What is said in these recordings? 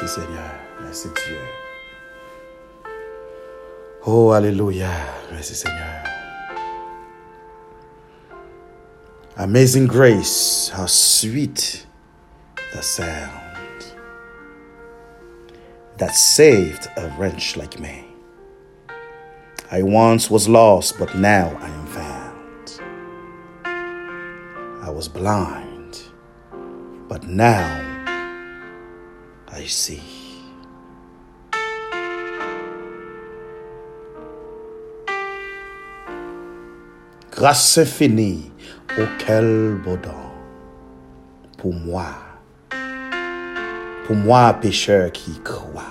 Merci Seigneur. Merci Dieu. Oh, Alléluia. Merci Seigneur. Amazing grace, how sweet the sound that saved a wretch like me. I once was lost, but now I am found. I was blind, but now Grâce infinie, oh quel beau don pour moi, pour moi pécheur qui croit.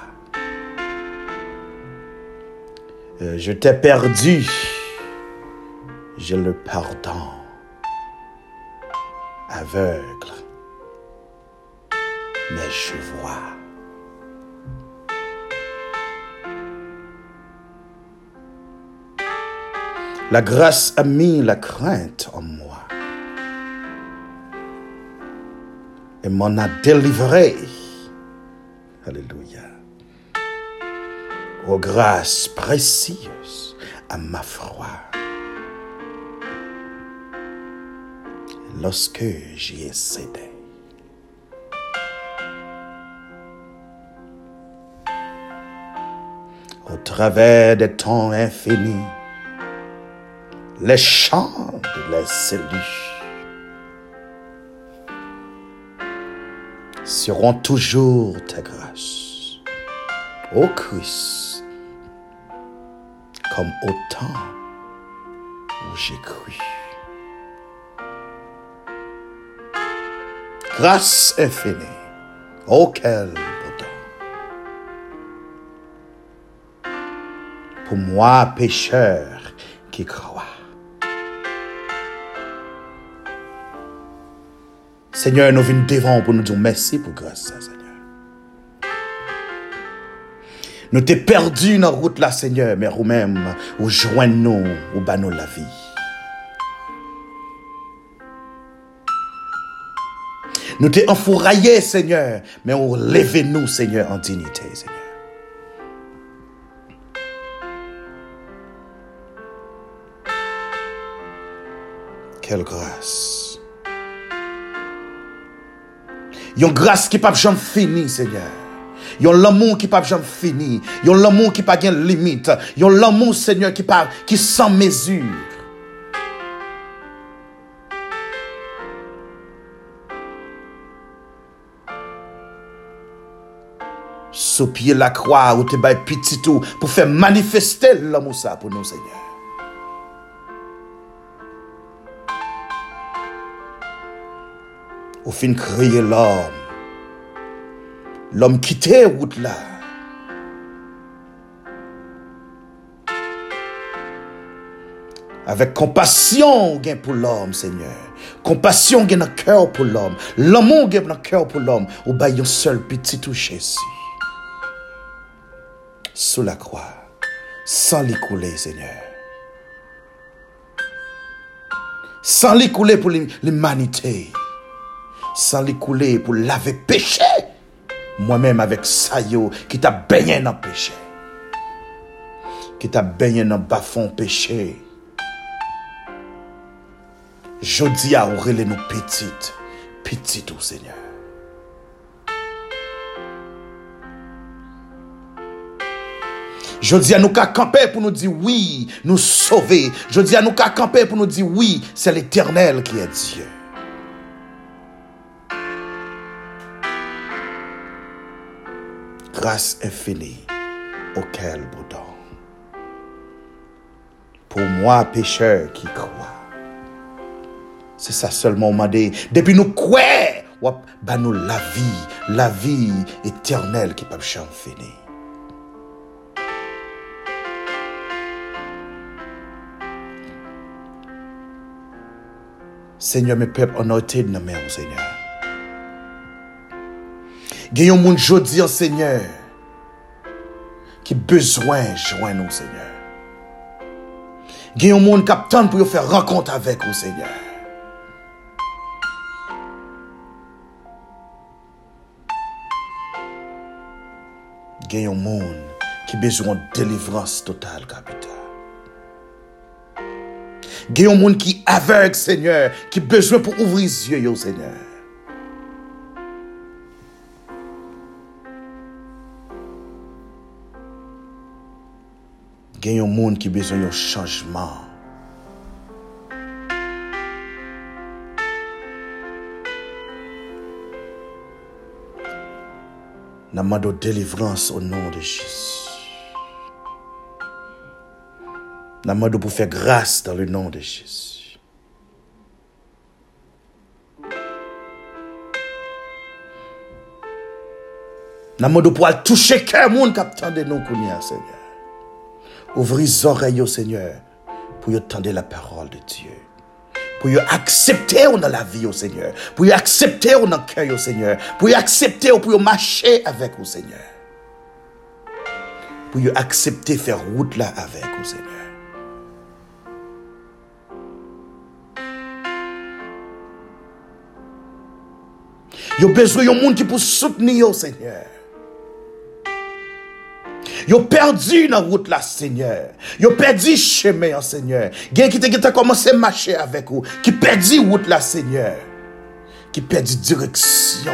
Euh, je t'ai perdu, je le pardon, aveugle, mais je vois. La grâce a mis la crainte en moi et m'en a délivré. Alléluia. Ô grâce précieuse à ma foi. Lorsque j'y ai cédé. Au travers des temps infinis, les chants de la cellules seront toujours ta grâce. Ô Christ, comme au temps où j'ai cru. Grâce infinie, ô quel beau temps. Pour moi, pécheur qui croit. Seigneur, nous venons devant pour nous dire merci pour grâce, Seigneur. Nous t'es perdu dans la route là, Seigneur, mais nous-mêmes, ou joignons nous, ou nous la vie. Nous t'es enfouraillé, Seigneur, mais ou levez-nous, Seigneur, en dignité, Seigneur. Quelle grâce. Yon grâce qui pas jamais fini, Seigneur. Yon l'amour qui pas jamais fini. Yon l'amour qui pas de limite. Yon l'amour, Seigneur, qui pas, qui sans mesure. Sous la croix, ou te bail petit tout, pour faire manifester l'amour ça pour nous, Seigneur. Au fin créer l'homme. L'homme quitté route là. Avec compassion gain pour l'homme, Seigneur. Compassion gain dans cœur pour l'homme. L'amour gain dans cœur pour l'homme. Ou bail un seul petit Jésus. Sous la croix. Sans l'écouler, Seigneur. Sans l'écouler pour l'humanité sans l'écouler pour laver péché. Moi-même avec Sayo qui t'a baigné dans péché. Qui t'a baigné dans bas-fond péché. Je dis à Aurélie nous petites, petites au Seigneur. Je dis à nous qu'à camper pour nous dire oui, nous sauver. Je dis à nous qu'à camper pour nous dire oui, c'est l'éternel qui est Dieu. Grâce infinie auquel boudon. Pour moi, pécheur qui croit. C'est ça seulement m'a dit. Depuis nous quoi, bah nous la vie, la vie éternelle qui peut jamais. Seigneur, mes peuples, on a été de nos Seigneur. Gen yon moun jodi an seigneur ki bezwen jwen nou seigneur. Gen yon moun kap tan pou yo fè rakont avèk ou seigneur. Gen yon moun ki bezwen delivrans total kapita. Gen yon moun ki avek, seigneur ki bezwen pou ouvri zye yo seigneur. Gen yon moun ki bezwen yon chanjman. Namado délivrance au nom de Jésus. Namado pour faire grâce dans le nom de Jésus. Namado pour toucher quel monde qui attendait nous, Seigneur. Ouvrir les oreilles, Seigneur, pour entendre la parole de Dieu. Pour y accepter dans la vie, au Seigneur. Pour y accepter dans le cœur, au Seigneur. Pour y accepter, pour y marcher avec, au Seigneur. Pour y accepter faire route là avec, au Seigneur. Yo besoin de monde qui pour soutenir, au Seigneur. Yo perdu dans la route là, Seigneur. Yo perdu chemin, Seigneur. Gen qui te commencé à marcher avec vous. Qui perdu route là, Seigneur. Qui perdu direction.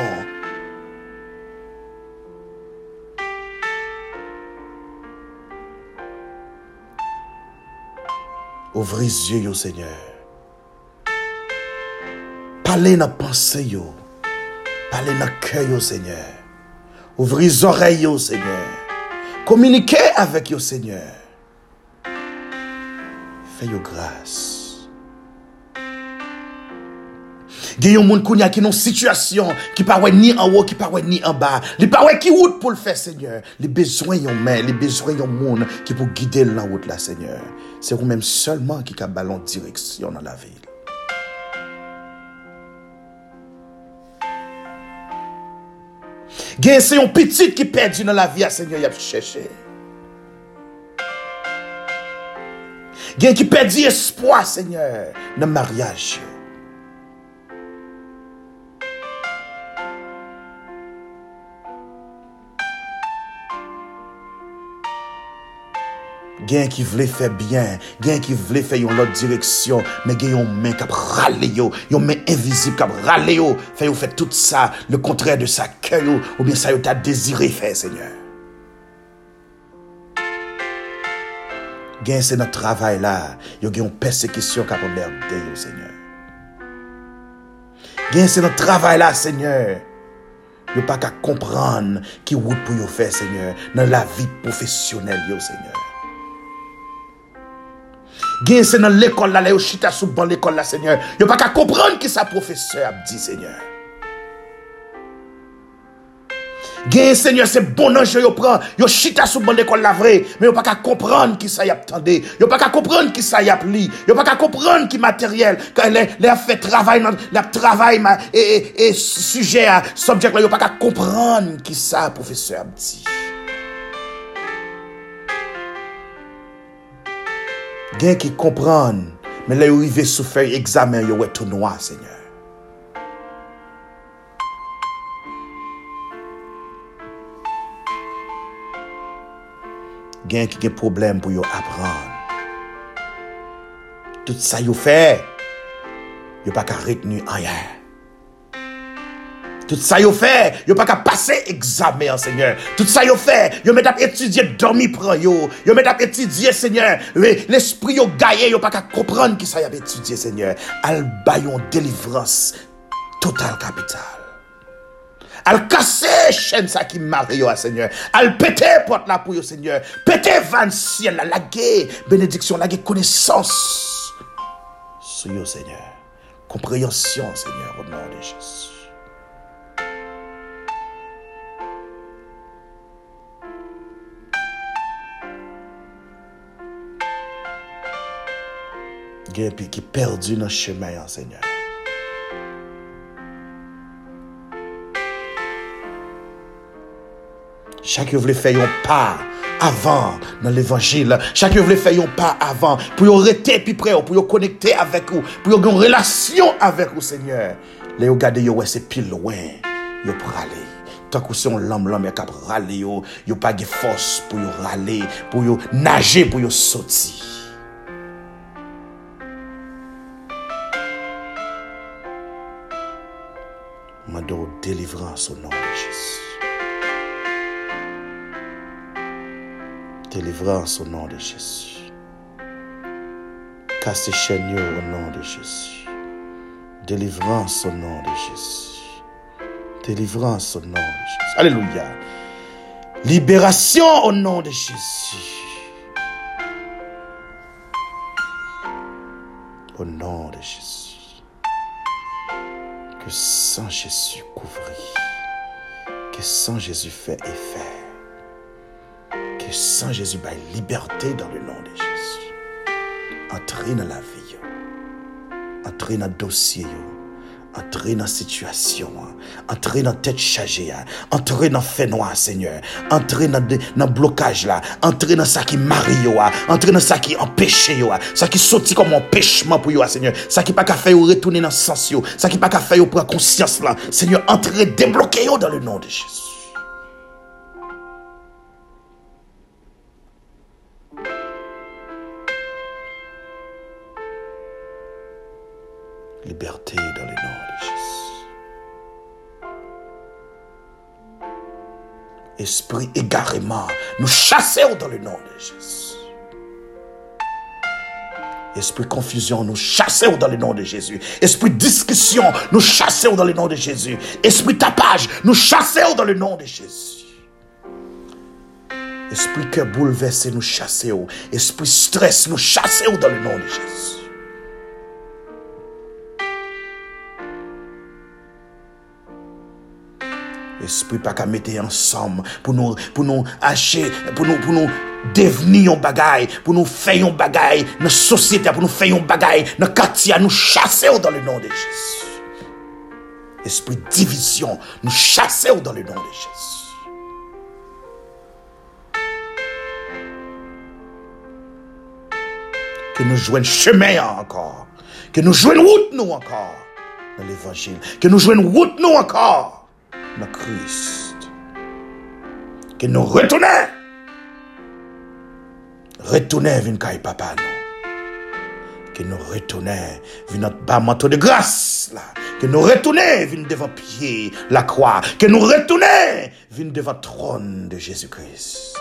Ouvrez les yeux, Seigneur. Parlez dans la pensée. Parlez dans le cœur, Seigneur. Ouvrez les oreilles, Seigneur. Communiquez avec le Seigneur. Fais-yo grâce. Il y a des gens qui ont une situation qui ne ni en haut, qui ne ni en bas. Ils ne qui route pour le faire, Seigneur. Les besoins ont main, les besoins ont monde qui pour guider la route là, Seigneur. C'est vous-même seulement qui a ballon direction dans la ville. Gen se yon pitit ki perdi nan la vi a Seigneur yap chèche. Gen ki perdi espoi Seigneur nan mariage. yo. Gen ki vle fè byen, gen ki vle fè yon lot direksyon, men gen yon men kap rale yo, yon men invizib kap rale yo, fè yo fè tout sa, le kontrè de sa kè yo, ou bien sa yo ta dezire fè, Seigneur. Gen se nan travay la, yo gen yon persekisyon kap omerde yo, Seigneur. Gen se nan travay la, Seigneur. Yo pa ka kompran ki wout pou yo fè, Seigneur, nan la vi profesyonel yo, Seigneur. Gen se nan l'ekol la, le yo chita sou ban l'ekol la, Seigneur. Yo pa ka kompran ki sa profeseur ap di, Seigneur. Gen, Seigneur, se bon anj yo pran, yo chita sou ban l'ekol la vre, men yo pa ka kompran ki sa yap tende, yo pa ka kompran ki sa yap li, yo pa ka kompran ki materyel, le ap fe travay le ap travay e suje a subject la, yo pa ka kompran ki sa profeseur ap di. gen ki kompran, men la yo rive sou fèy examen yo wè tou noa, Seigneur. Gen ki gen problem pou yo apran. Tout sa yo fè, yo pa ka retenu anyer. Tout ça yo fait, yo pas qu'à passer examen, Seigneur. Tout ça yo fait, yo met à étudier dormi prend yo. Yo met à étudier, Seigneur. L'esprit yo gaillé, yo pas qu'à comprendre qui ça y a étudié, Seigneur. Al bayon délivrance totale capitale. Al casser chaîne ça qui marre yo, Seigneur. Al péter porte là pour yo, Seigneur. Péter van ciel, la laguer bénédiction, laguer connaissance. Sur yo, Seigneur. Compréhension, Seigneur, au nom de Jésus. Pi ki perdu nan chemin Seigneur. Chak yo vle fè yon pa avan nan l'Evangile. Chak yo vle fè yon pa avan pou yo rete pi pre ou, pou yo konekte avek ou, pou yo gen relasyon avek ou, Seigneur. Le yo gade yo wè se pi loin yo prale. Tak ou se yon lam lam ya kap rale yo, yo pa ge fos pou yo rale, pou yo nage, pou yo soti. Délivrance au nom de Jésus. Délivrance au nom de Jésus. Casse chaînes au nom de Jésus. Délivrance au nom de Jésus. Délivrance au nom de Jésus. Alléluia. Libération au nom de Jésus. Au nom de Jésus. Que sans Jésus couvrit. Que sans Jésus fait effet. Que sans Jésus baille liberté dans le nom de Jésus. Entrez dans la vie. Entrez dans le dossier. Entrez dans la situation. hein. Entrez dans la tête chargée. hein. Entrez dans le fait noir, Seigneur. Entrez dans le blocage là. Entrez dans ça qui marie. hein. Entrez dans ça qui empêche. Ça qui sorti comme empêchement pour hein, Seigneur. Ça qui pas qu'à faire retourner dans le sens. Ça qui pas qu'à faire prendre conscience là. Seigneur, entrez, débloquez dans le nom de Jésus. Liberté dans Esprit égarément, nous chassons dans le nom de Jésus. Esprit confusion, nous chassons dans le nom de Jésus. Esprit discussion, nous chassons dans le nom de Jésus. Esprit tapage, nous chassons dans le nom de Jésus. Esprit cœur bouleversé, nous chassons. Esprit stress, nous chassons dans le nom de Jésus. Esprit pas qu'à mettre ensemble pour nous, pour nous acheter, pour nous, pour nous devenir un bagaille, pour nous faire un bagaille dans la société, pour nous faire un bagaille dans quartier, nous chasser dans le nom de Jésus. Esprit division, nous chasser dans le nom de Jésus. Que nous jouions chemin encore. Que nous jouions route nous encore dans l'évangile. Que nous jouions route nous encore dans Christ. Que nous retournions. Retournez vers papa nous. Que nous retournions vers notre bas manteau de grâce. Là. Que nous retournions vers devant pied la croix. Que nous retournions vers devant trône de Jésus-Christ.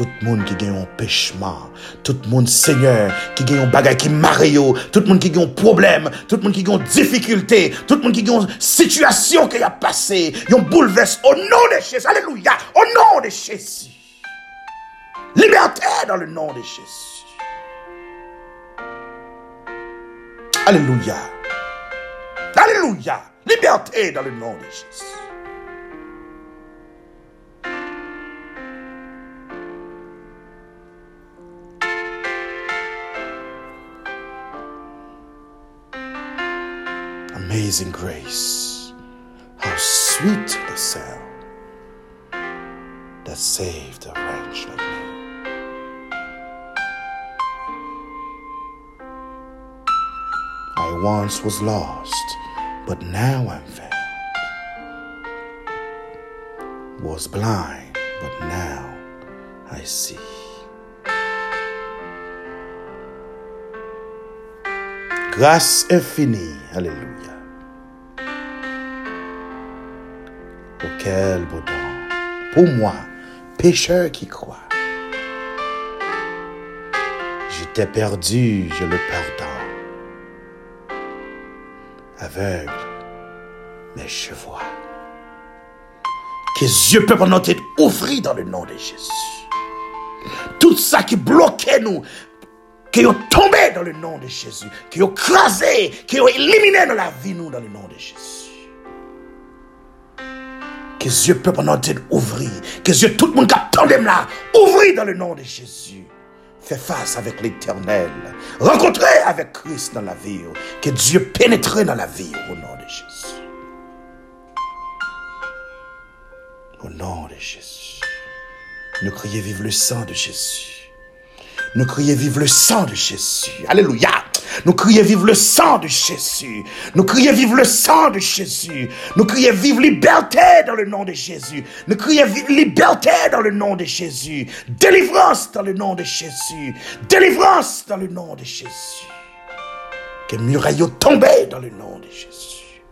Tout le monde qui gagne un péchement, tout le monde Seigneur qui gagne un bagage qui marie, yo, tout le monde qui gagne un problème, tout le monde qui gagne une difficulté, tout le monde qui gagne une situation qui a passé, un bouleverse au nom de Jésus. Alléluia, au nom de Jésus. Liberté dans le nom de Jésus. Alléluia. Alléluia. Liberté dans le nom de Jésus. Amazing grace. How sweet the sound that saved a wretch like me. I once was lost, but now I'm found. Was blind, but now I see. Grâce infinie, Alléluia. Oh, quel beau don. Pour moi, pécheur qui croit. J'étais perdu, je le pardonne. Aveugle, mais je vois. Que Dieu peut pendant tête ouvrir dans le nom de Jésus. Tout ça qui bloquait nous, qui ont tombé dans le nom de Jésus, qui ont crasé, qui ont éliminé dans la vie nous dans le nom de Jésus. Que Dieu peut pendant tête ouvrir, que Dieu tout le monde qui attend là, ouvrir dans le nom de Jésus. Fais face avec l'éternel. Rencontrer avec Christ dans la vie. Que Dieu pénètre dans la vie au nom de Jésus. Au nom de Jésus. Nous crions vive le sang de Jésus. Nous crions vive le sang de Jésus. Alléluia. Nous crions vive le sang de Jésus. Nous crions vive le sang de Jésus. Nous crions vive liberté dans le nom de Jésus. Nous crions vive liberté dans le nom de Jésus. Délivrance dans le nom de Jésus. Délivrance dans le nom de Jésus. Que muraille tombé dans le nom de Jésus.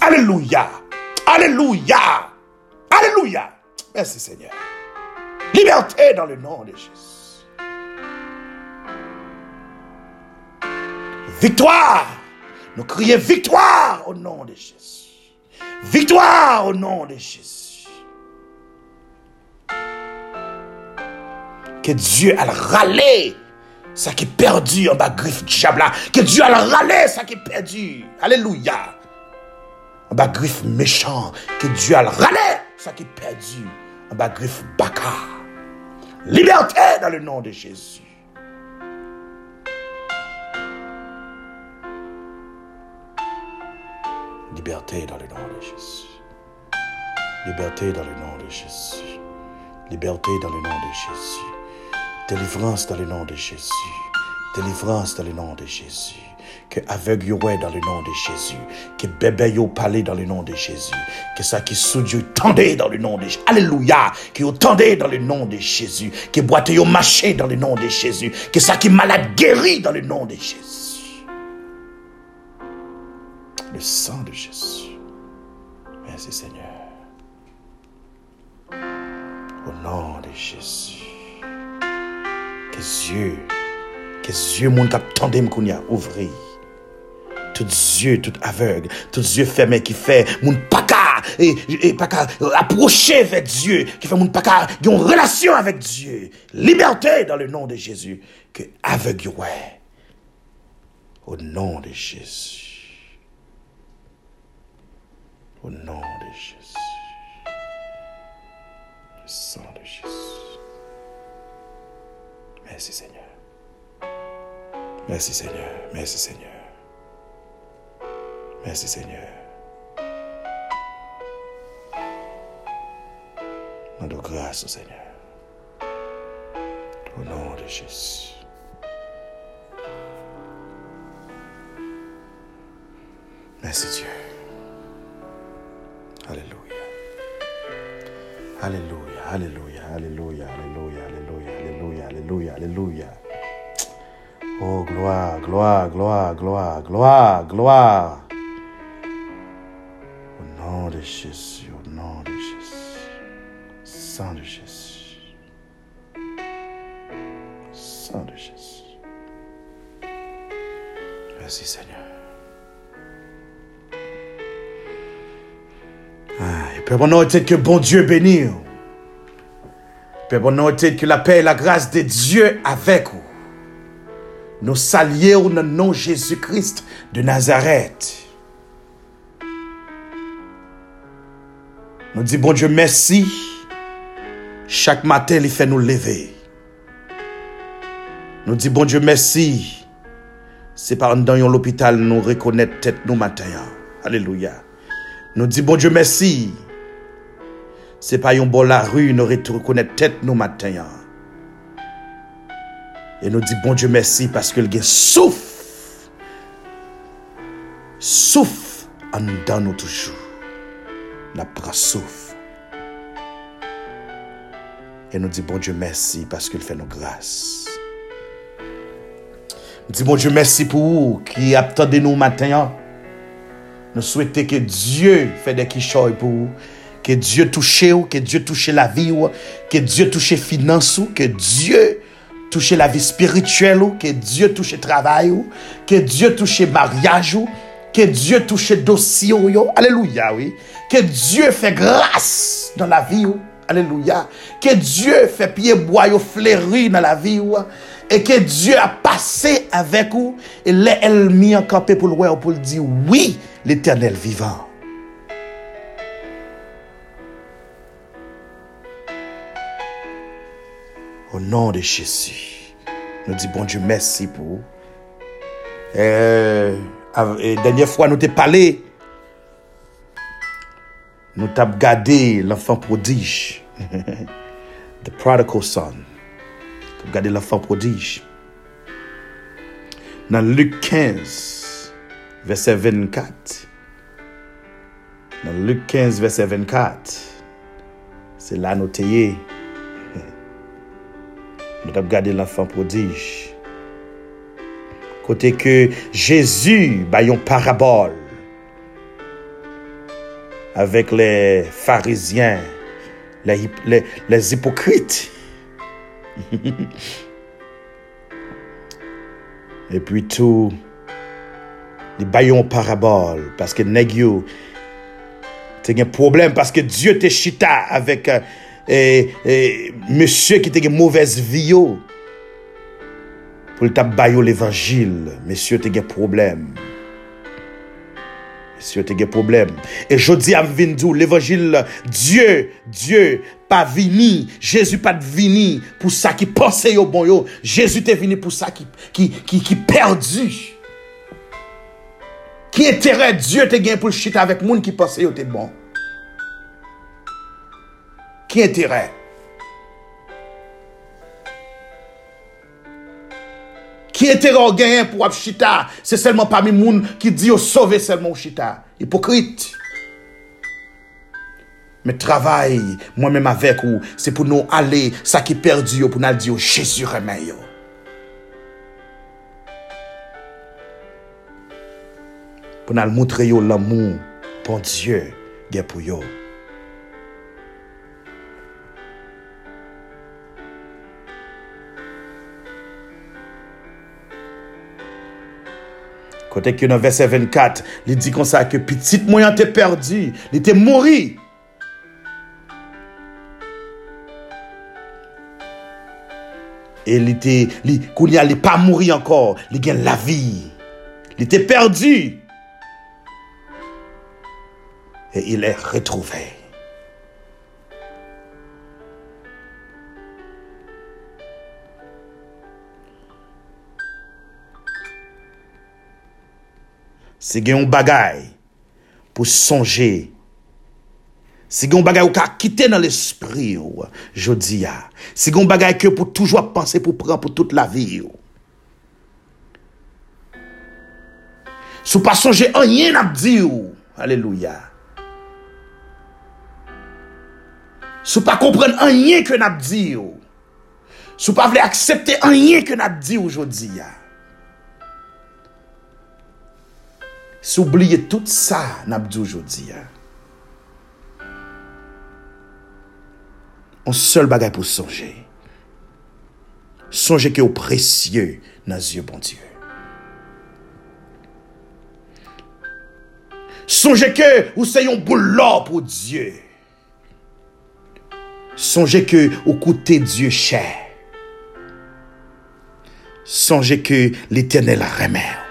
Alléluia. Alléluia. Alléluia. Merci Seigneur. Liberté dans le nom de Jésus. Victoire. Nous crions victoire au nom de Jésus. Victoire au nom de Jésus. Que Dieu a râlé ça qui est perdu en bas griffe diable Que Dieu a râlé ça qui est perdu. Alléluia. En bas griffe méchant. Que Dieu a râlé ça qui est perdu. En bas griffe baka. Liberté dans le nom de Jésus. Liberté dans le nom de Jésus. Liberté dans le nom de Jésus. Liberté dans le nom de Jésus. Délivrance dans le nom de Jésus. Délivrance dans le nom de Jésus. Que aveugle dans le nom de Jésus. Que bébé yo parler dans le nom de Jésus. Que ça qui sous Dieu tendait dans le nom de Jésus. Alléluia. Que yo tendait dans le nom de Jésus. Que boite yo marché dans le nom de Jésus. Que ça qui malade guéri dans le nom de Jésus. Sang de Jésus. Merci Seigneur. Au nom de Jésus. Que Dieu, que Dieu, mon cap tendem kounya, ouvri. Tout yeux, tout aveugle, tout yeux fermés qui fait mon paka et, et paka approcher vers Dieu, qui fait mon paka qui une relation avec Dieu. Liberté dans le nom de Jésus. Que aveugle ouais. Au nom de Jésus. Au nom de Jésus. Le sang de Jésus. Merci Seigneur. Merci Seigneur. Merci Seigneur. Merci Seigneur. Nous de grâce au Seigneur. Au nom de Jésus. Merci Dieu. Alléluia, Alléluia, Alléluia, Alléluia, Alléluia, Alléluia, Alléluia, Alléluia. Oh, gloire, gloire, gloire, gloire, gloire, gloire. Au nom de Jésus, au nom de Jésus. Sang de Jésus. Sang de Jésus. Merci Seigneur. Puis bon nom que bon Dieu bénisse. Père bon nom que la paix et la grâce de Dieu avec vous. Nous saluons le nom Jésus-Christ de Nazareth. Nous disons bon Dieu merci. Chaque matin, il fait nous lever. Nous disons bon Dieu merci. C'est par dans l'hôpital nous reconnaître tête nous matin. Alléluia. Nous disons bon Dieu merci. Se pa yon bol la ru, nou rete rekounet tet nou maten yan. E nou di bon Diyo mersi paske l gen souf. Souf an dan nou toujou. Na pra souf. E nou di bon Diyo mersi paske l fè nou grase. Di bon Diyo mersi pou ou ki ap tade nou maten yan. Nou souwete ke Diyo fè de kishoy pou ou. Que Dieu touche vous, que Dieu touche la vie, que Dieu touche les finances, que Dieu touche la vie spirituelle, que Dieu touche le travail, que Dieu touche le mariage, que Dieu touche le dossier. Alléluia, oui. Que Dieu fait grâce dans la vie. Alléluia. Que Dieu fait pied bois fleuri dans la vie. Et que Dieu a passé avec vous. Et elle mis en campé pour le pour dire oui, l'éternel vivant. Au nom de Jésus. Nou di bon Dieu mersi pou. Euh, Denye fwa nou te pale. Nou tap gade l'enfant prodige. The prodigal son. Tap gade l'enfant prodige. Nan Luke 15, verset 24. Nan Luke 15, verset 24. Se la nou teye. Nous avons regardé l'enfant prodige. Côté que Jésus, bah, une parabole avec les pharisiens, les, hypocrites. Et puis tout, les baillons parabole, parce que yo, t'as un problème, parce que Dieu te chita avec eh, eh, Monsye ki te gen mouvez viyo Pou l tap bayo l evanjil Monsye te gen problem Monsye te gen problem E jodi am vin djou l evanjil Diyo, Diyo pa vini, Jezu pa vini Pou sa ki pense yo bon yo Jezu te vini pou sa ki, ki, ki, ki perdi Ki etere Diyo te gen pou chita Avèk moun ki pense yo te bon. Ki entere? Ki entere ou genyen pou ap chita? Se selman pa mi moun ki di yo sove selman ou chita. Hipokrit. Me travay, mwen menm avek ou, se pou nou ale sa ki perdi yo pou nan di yo jesu remen yo. Pou nan moutre yo l'amou pon Diyo gen pou yo. Kote ki nan verset 24, li di konsa ke pitit mwen an te perdi, li te mori. E li te, li kounya li pa mori ankor, li gen la vi. Li te perdi. E il e retrouvé. Se gen yon bagay pou sonje. Se gen yon bagay ou ka kite nan l'esprit ou, jodi ya. Se gen yon bagay ke pou toujwa panse pou pran pou tout la vi ou. Sou pa sonje anyen ap di ou. Aleluya. Sou pa kompren anyen ke nap di ou. Sou pa vle aksepte anyen ke nap di ou jodi ya. Soubliye tout sa nabdou jodi ya. On sol bagay pou sonje. Sonje ki ou presye nan zye bon Diyo. Sonje ke ou se yon boulop ou Diyo. Sonje ke ou koute Diyo chè. Sonje ke l'Eternel remè.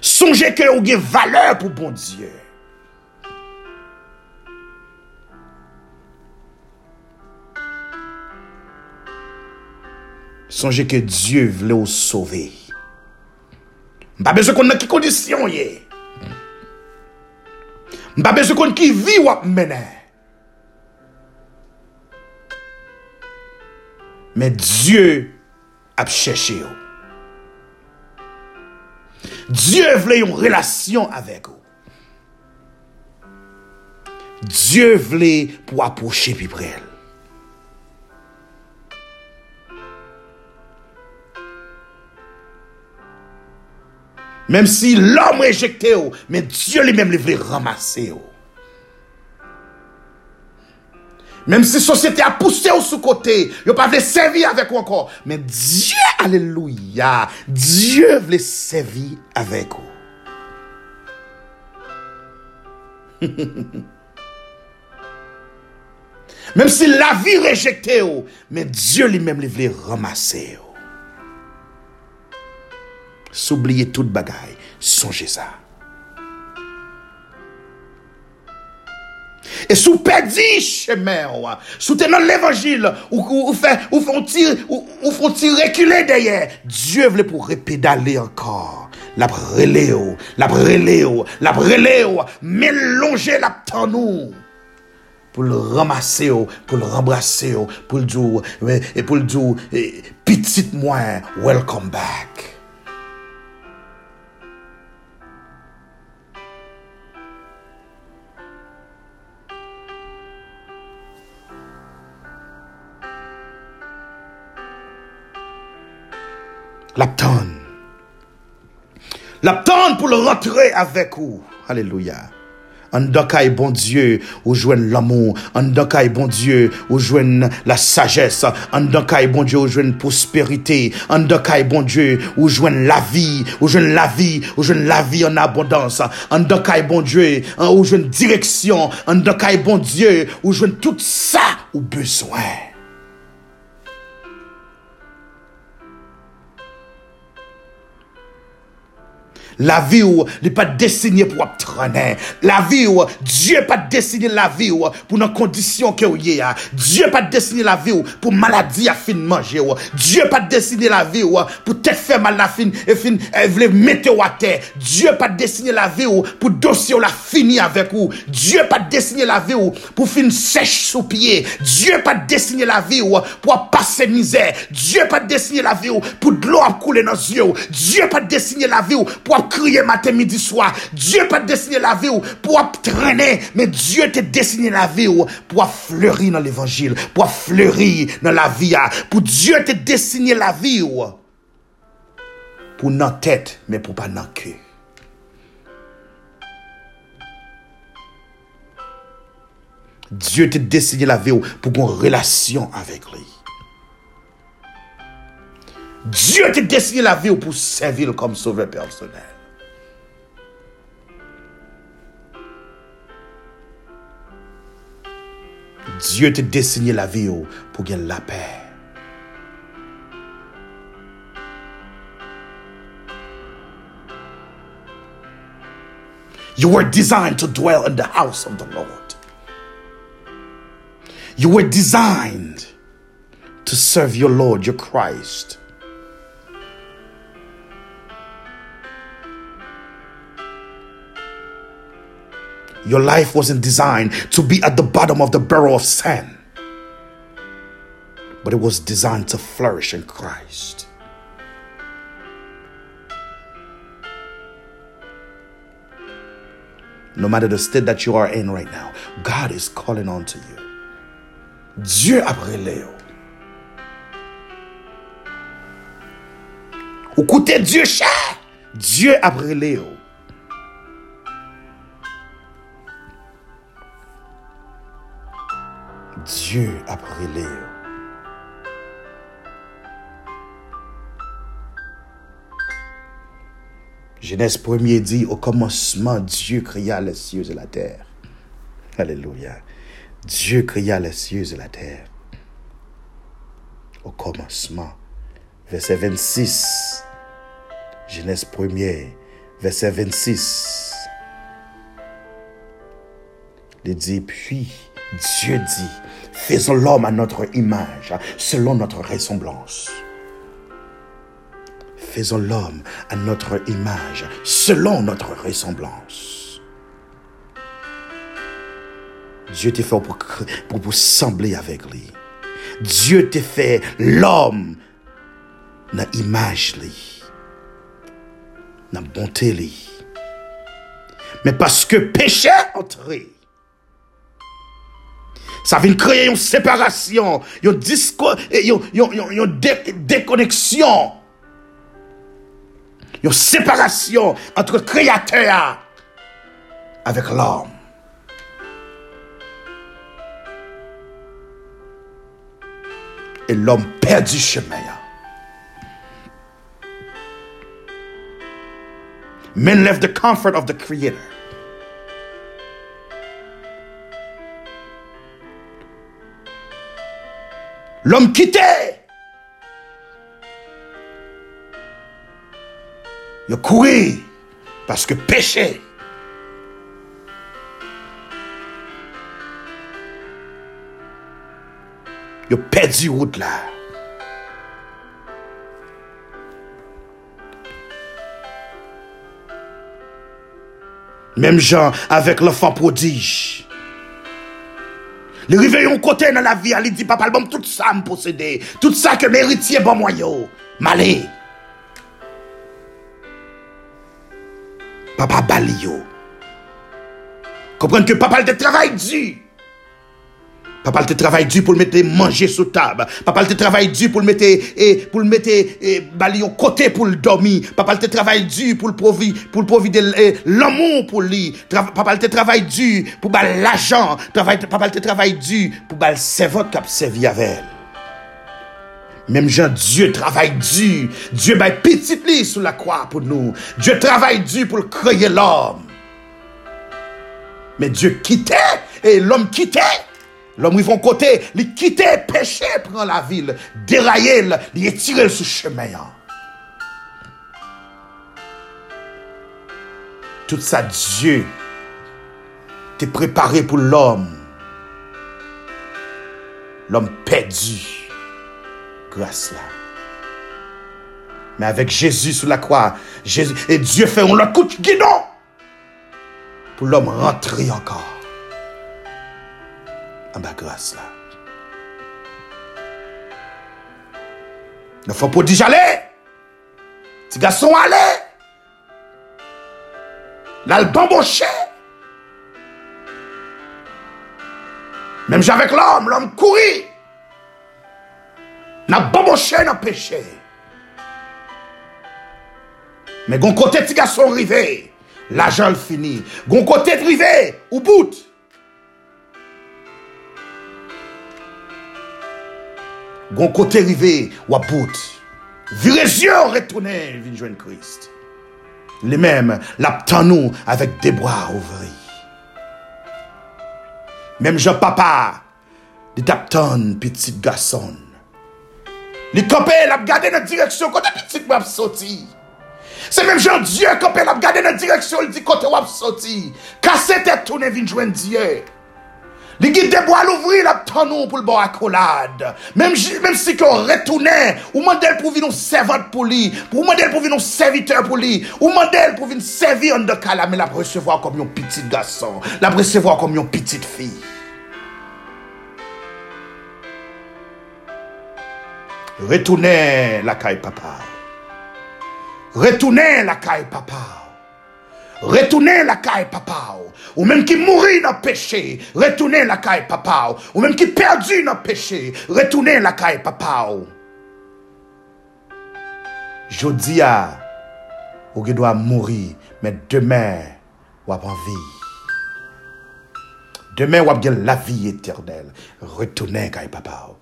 Sonje ke ou gen valeur pou bon Diyo. Sonje ke Diyo vle ou sove. Mba bezè kon nan ki kondisyon ye. Mba bezè kon ki vi wap menè. Men Diyo ap chèche yo. Diyo vle yon relasyon avek ou. Diyo vle pou aposhe pi prel. Mem si l'om rejekte ou, men Diyo li mem li vle ramase ou. Même si la société a poussé au sous-côté, il pas voulu servir avec vous encore. Mais Dieu, alléluia, Dieu voulait servir avec vous. Même si la vie rejetait, vous, mais Dieu lui-même voulait ramasser. vous. S'oublier toute bagaille, songez ça. Et sous pédit chez eh moi, ah. sous tenant l'évangile, ou, ou, ou, fait, ou font tirer, ou, ou font tirer reculer derrière. Dieu voulait pour répédaler encore. La reléo, la reléo, la reléo, mélanger la tanou. Pour le ramasser, pour le rembrasser, pour le dire, eh, et pour le dire, eh, petite moi, welcome back. L'apton. L'apton pour le rentrer avec vous. Alléluia. En bon Dieu, ou joigne l'amour. En bon Dieu, ou joigne la sagesse. En bon Dieu, ou joigne prospérité. En bon Dieu, ou joigne la vie. Ou joigne la vie, ou joigne la vie en abondance. En bon Dieu, ou joigne direction. En bon Dieu, ou joigne tout ça ou besoin. La vi ou li pa desinye pou ap trane. La vi ou, Diyo pa desinye la vi ou pou nan kondisyon ke ou ye a. Diyo pa desinye la vi ou pou maladi a fin manje ou. Diyo pa desinye la vi ou pou tek fe mal na fin e fin e vle mete ou a te. Diyo pa desinye la vi ou pou dosye ou la fini avek ou. Diyo pa desinye la vi ou pou fin sech sou piye. Diyo pa desinye la vi ou pou ap pase mizè. Diyo pa desinye la vi ou pou dlo ap koule nan zye ou. Diyo pa desinye la vi ou pou ap crier matin, midi, soir. Dieu pas dessiné la vie pour traîner, mais Dieu t'a dessiné la vie pour fleurir dans l'évangile, pour fleurir dans la vie. Pour Dieu t'a dessiné la vie pour notre tête, mais pour pas notre cœur. Dieu t'a dessiné la vie pour une relation avec lui. Dieu t'a dessiné la vie pour servir comme sauveur personnel. Dessiné la oh, gagner la. You were designed to dwell in the house of the Lord. You were designed to serve your Lord, your Christ. Your life wasn't designed to be at the bottom of the barrel of sand, but it was designed to flourish in Christ. No matter the state that you are in right now, God is calling on to you. Dieu a brûlé. Dieu cher. Dieu a brûlé. Dieu a brûlé. Genèse 1er dit, au commencement, Dieu créa les cieux et la terre. Alléluia. Dieu créa les cieux et la terre. Au commencement. Verset 26. Genèse 1er, verset 26. Il dit, puis Dieu dit, faisons l'homme à notre image, selon notre ressemblance. Faisons l'homme à notre image, selon notre ressemblance. Dieu t'a fait pour, pour, pour sembler avec lui. Dieu t'a fait l'homme dans l'image lui. Dans bonté lui. Mais parce que péché entré, ça vient créer une séparation, une, disco, une, une, une déconnexion, une séparation entre le créateur avec l'homme. Et l'homme perd du chemin. Men left the comfort of the Creator. L'homme quitté. Il a couru parce que péché. Il perdu route là. Même Jean avec l'enfant prodige. Le réveillon côté dans la vie, elle dit papa, bon tout ça me posséder, tout ça que l'héritier bon moi yo. Malé. Papa bali yo. Comprendre que papa le travail dur. Papa te travay di pou mette manje sou tab. Papa te travay di pou mette eh, pou mette eh, bali yon kote pou l'domi. Papa te travay di pou l'provi pou l'provi de eh, l'amou pou li. Papa te travay di pou bal l'ajan. Papa te travay di pou bal sevot kap sevi avel. Mem jan, Diyo travay di. Diyo bay pitit li sou la kwa pou nou. Diyo travay di pou l'kreye l'om. Men Diyo kite, e l'om kite. L'homme ils vont côté, il quitte péché, prend la ville, dérailler, il étire ce chemin. Tout ça, Dieu t'est préparé pour l'homme. L'homme perdu. Grâce là. Mais avec Jésus sous la croix, Jésus, et Dieu fait un le coup de guidon pour l'homme rentrer encore an ba grase la. Nan fò pò di jale, ti gason ale, lal bamboche, Mèm javek l'om, l'om kouri, nan bamboche nan peche. Mè gon kote ti gason rive, la jol fini, gon kote rive, ou bout, Gon kote rive, wapout. Viresyon retounen, vinjwen Christ. Li mèm, lap tan nou avèk debwa ouvri. Mèm jè papa, li tap tan pitit gason. Li kopè lap gade nan direksyon kote pitit wap soti. Se mèm jè diè kopè lap gade nan direksyon li di kote wap soti. Kase te tounen vinjwen diè. Li gite bo al ouvri la tan nou pou l bo akolad. Mem, mem si ki ou retounen, ou mandel pou vi nou servant pou li, ou mandel pou vi nou serviteur pou li, ou mandel pou vi nou servi an de kalame, la presevo kom yon pitit gason, la presevo kom yon pitit fi. Retounen la kay papa. Retounen la kay papa. Retourner la caille papa ou. même qui mourit dans le péché, retourner la caille papa ou. ou même qui perdu dans le péché, retourner la caille papa ou. Jodi a, ou qui doit mourir, mais demain, ou en vie. Demain, ou bien la vie éternelle. Retourner caille papa ou.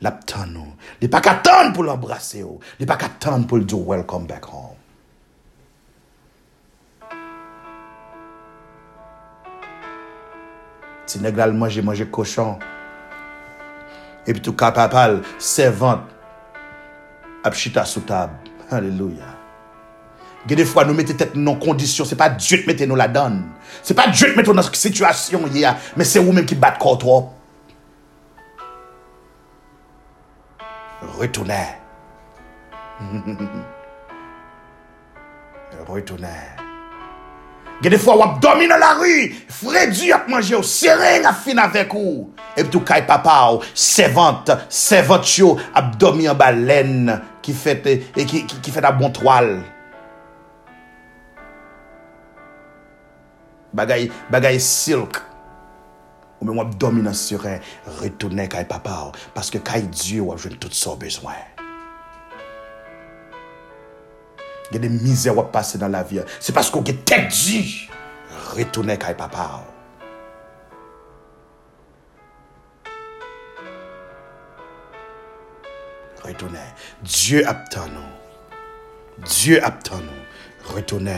L'abtan nous. Il pas qu'attendre pour l'embrasser ou. Il pas qu'attendre pour le dire welcome back home. Ti neg lal manje, manje koshon. Epi tou kapapal, servant, ap chita sou tab. Aleluya. Gede fwa nou mette tet nou kondisyon, se pa djit mette nou la dan. Se pa djit mette nou nan situasyon ye ya, men se ou menm ki bat kontro. Retourner. Retourner. Gede fwa wap domi nan la ri, fredi ap manje ou, seren ap fin avek ou. Ep tou kay papa ou, sevant, sevant yo, ap domi an balen ki fet, e, ki, ki, ki fet ap bon toal. Bagay, bagay silk. Ou men wap domi nan seren, retounen kay papa ou, paske kay diyo wap jwen tout so bezwen. Il y a des misères qui passent dans la vie. C'est parce qu'on est tête dit. Retournez à papa. Retournez. Dieu attend nous. Dieu attend nous. Retournez.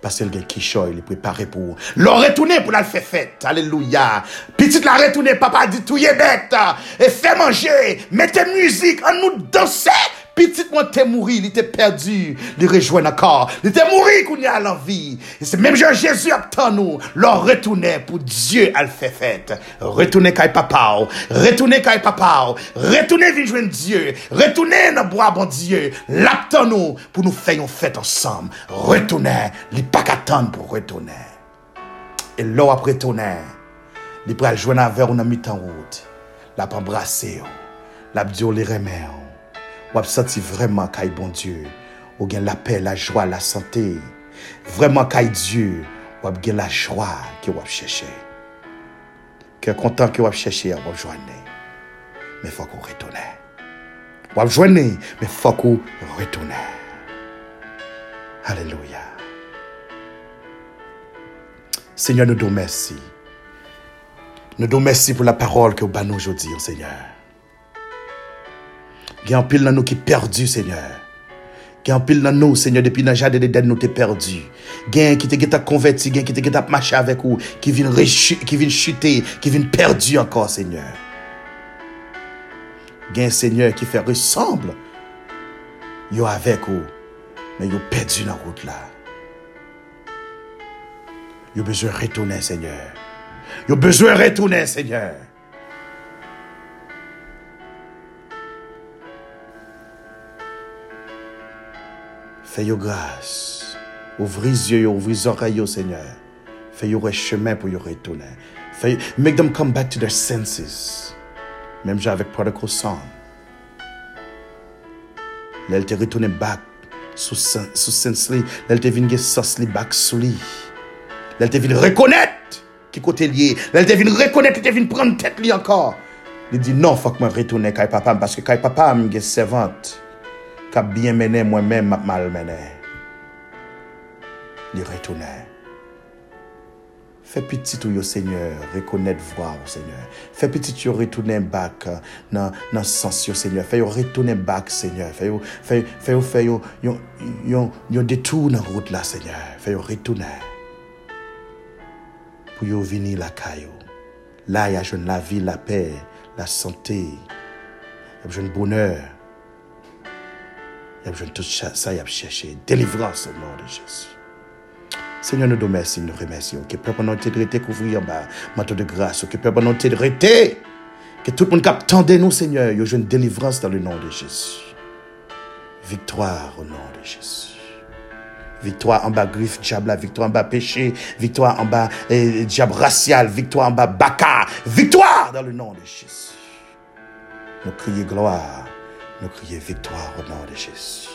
Parce que le qui il est préparé pour. Le retourner pour la faire fête. Alléluia. Petite la retourner, papa dit tout est bête. Et fait manger. Mettez musique. On nous danser. Petite mwen te mouri, li te perdi, li rejwen akor. Li te mouri koun ya lan vi. E se menm jen Jezu ap tan nou, lor retoune pou Diyo al fe fete. Retoune kay papaw, retoune kay papaw, retoune vinjwen Diyo, retoune nan bo a bon Diyo, lap tan nou pou nou feyon fete ansam. Retoune, li pak atan pou retoune. E lor ap retoune, li pral jwen aver ou nan mitan wout. Lap embrase yo, lap diyo li reme yo. Wap santi vreman kay bon Dieu. Ou gen la paix, la joie, la santé. Vraiment kay Dieu. Wap gen la joie ki wap chèche. Ke kontan ki wap chèche wap jwenè. Mais faut qu'on retourne. Wap jwenè, mais faut qu'on retourne. Alléluia. Seigneur, nous te remercions. Nous te remercions pour la parole que vous avez aujourd'hui, Seigneur. Il y a un pile dans nous qui est perdu, Seigneur. Il y a un pile dans nous, Seigneur, depuis le jardin d'Éden, nous t'es perdu. Il y a un qui t'a converti, il y a un qui t'a marché avec vous, qui vient, chuter, qui vient perdu encore, Seigneur. Il y a un Seigneur qui fait ressemble. Yo avec vous, mais yo perdu dans la route là. Yo besoin de retourner, Seigneur. Yo besoin de retourner, Seigneur. Fais-yo grâce. Ouvrez les yeux, ouvrez les oreilles, Seigneur. Fais-yo un chemin pour y retourner. Fais make them come back to their senses. Même j'ai avec Prodigal Son. L'elle te retourné back sous sens li. L'elle te venu sauce li back sous li. L'elle te venu reconnaître qui côté lié. L'elle te venu reconnaître, elle te venu prendre tête li encore. Il dit non, faut que je retourne kay papa parce que kay papa m'ge servante Kap bien mene mwen men map mal mene. Li retounen. Fè pitit ou yo seigneur, rekonèd vwa ou seigneur. Fè pitit yo retounen bak nan, euh, nan sens yo seigneur. Fè yo retounen bak seigneur. Fè yo fè yo fè yo fè yo yo, yo, yo detou nan route la seigneur. Fè yo retounen. Pou yo vini la kayo. La ya joun la vi, la pe, la sante. Ya joun bonheur. Il y a besoin de tout ça, il y a cherché délivrance au nom de Jésus. Seigneur, nous te remercions, nous remercions. Que peuple nous de couvrir en bas, manteau de grâce. Que peuple nous t'aide Que tout le monde attende nous, Seigneur. Il y a une délivrance dans le nom de Jésus. Victoire au nom de Jésus. Victoire en bas griffe, diable, victoire en bas péché, victoire en bas eh, diable racial, victoire en bas baka, victoire dans le nom de Jésus. Nous crions gloire, nous crions victoire au nom de Jésus.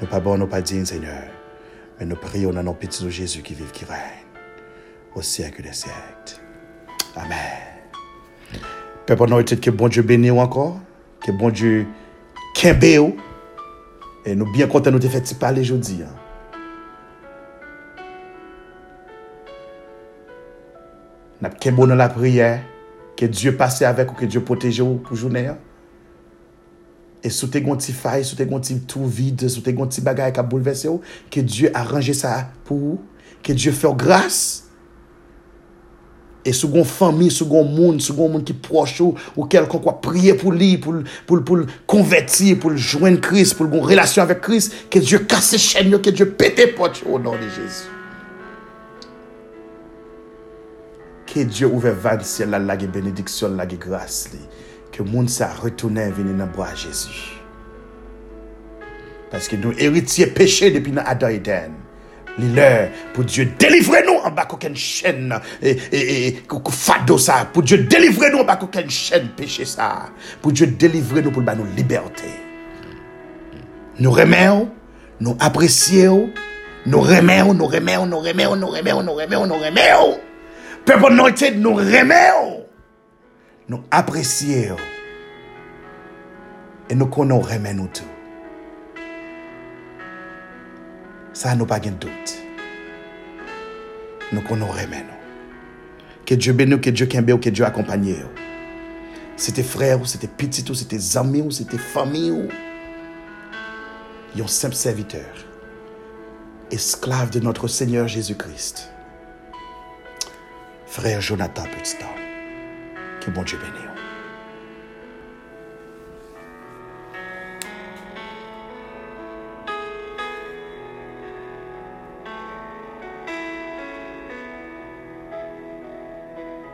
Nous pas bon, nous pas dignes, Seigneur. Mais nous prions dans nos petits Jésus qui vit, qui règne au siècle des siècles. Amen. Peuple, nous que bon Dieu bénisse encore, que bon Dieu kembe Et nous bien contents de nous faire parler aujourd'hui. Hein. Nous avons dans la prière, que Dieu passe avec ou que Dieu protège pour journée. E sou te gonti fay, sou te gonti tou vide, sou te gonti bagay ka boulevese ou, ke Diyo aranje sa pou ou, ke Diyo fèr grâs. E sou gon fami, sou gon moun, sou gon moun ki proche ou, ou kelkon kwa priye pou li, pou l'konverti, pou l'jwen kris, pou l'gon relasyon avek kris, ke Diyo kase chen yo, ke Diyo pete pot yo, ou nan de Jezou. Ke Diyo ouve van siel la lage benediksyon, lage grâs li. ke moun sa retounen vini nan bra Jésus. Paske nou eritye peche depi nan Adan Eden. Li lè pou Diyo delivre nou an bak oken chen e, e, e, kou fado sa. Pou Diyo delivre nou an bak oken chen peche sa. Pou Diyo delivre nou pou ba nou liberté. Nou remè ou, nou apresye ou, nou remè ou, nou remè ou, nou remè ou, nou remè ou, nou remè ou, nou remè ou. Pepon nou ete nou remè ou. Nous apprécions et nous connaissons vraiment nous tout. Ça, nous pas de doute. Nous connaissons vraiment nous. Que Dieu bénisse, que Dieu kembe, que Dieu accompagne. C'était frère, ou c'était petit, ou c'était amis, ou c'était famille. Ou... Un simple serviteur, esclave de notre Seigneur Jésus-Christ. Frère Jonathan Petit que bon Dieu bénisse.